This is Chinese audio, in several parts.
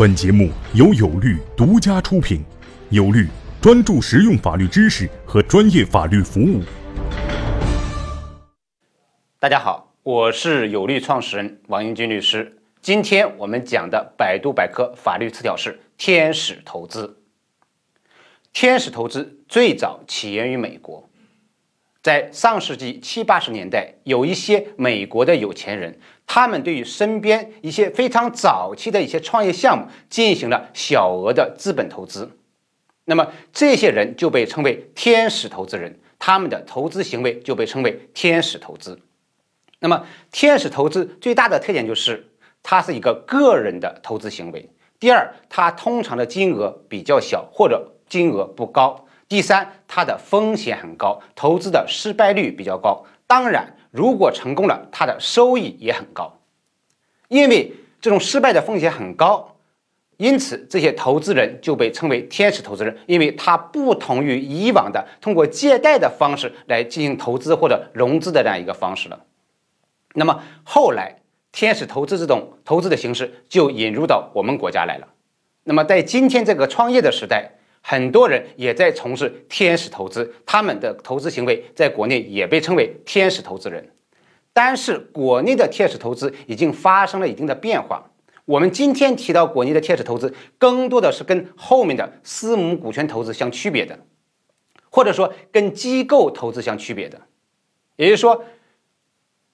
本节目由有律独家出品，有律专注实用法律知识和专业法律服务。大家好，我是有律创始人王英军律师。今天我们讲的百度百科法律词条是“天使投资”。天使投资最早起源于美国。在上世纪七八十年代，有一些美国的有钱人，他们对于身边一些非常早期的一些创业项目进行了小额的资本投资。那么这些人就被称为天使投资人，他们的投资行为就被称为天使投资。那么天使投资最大的特点就是，它是一个个人的投资行为。第二，它通常的金额比较小，或者金额不高。第三，它的风险很高，投资的失败率比较高。当然，如果成功了，它的收益也很高。因为这种失败的风险很高，因此这些投资人就被称为天使投资人，因为他不同于以往的通过借贷的方式来进行投资或者融资的这样一个方式了。那么后来，天使投资这种投资的形式就引入到我们国家来了。那么在今天这个创业的时代。很多人也在从事天使投资，他们的投资行为在国内也被称为天使投资人。但是，国内的天使投资已经发生了一定的变化。我们今天提到国内的天使投资，更多的是跟后面的私募股权投资相区别的，或者说跟机构投资相区别的。也就是说，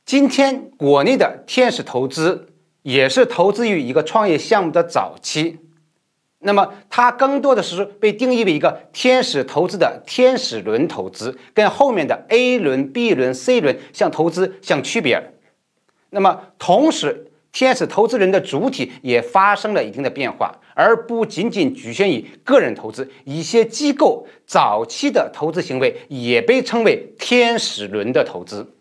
今天国内的天使投资也是投资于一个创业项目的早期。那么，它更多的是被定义为一个天使投资的天使轮投资，跟后面的 A 轮、B 轮、C 轮相投资相区别。那么，同时，天使投资人的主体也发生了一定的变化，而不仅仅局限于个人投资。一些机构早期的投资行为也被称为天使轮的投资。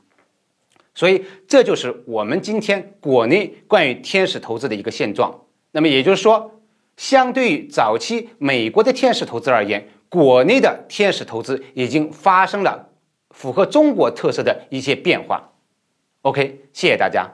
所以，这就是我们今天国内关于天使投资的一个现状。那么，也就是说。相对于早期美国的天使投资而言，国内的天使投资已经发生了符合中国特色的一些变化。OK，谢谢大家。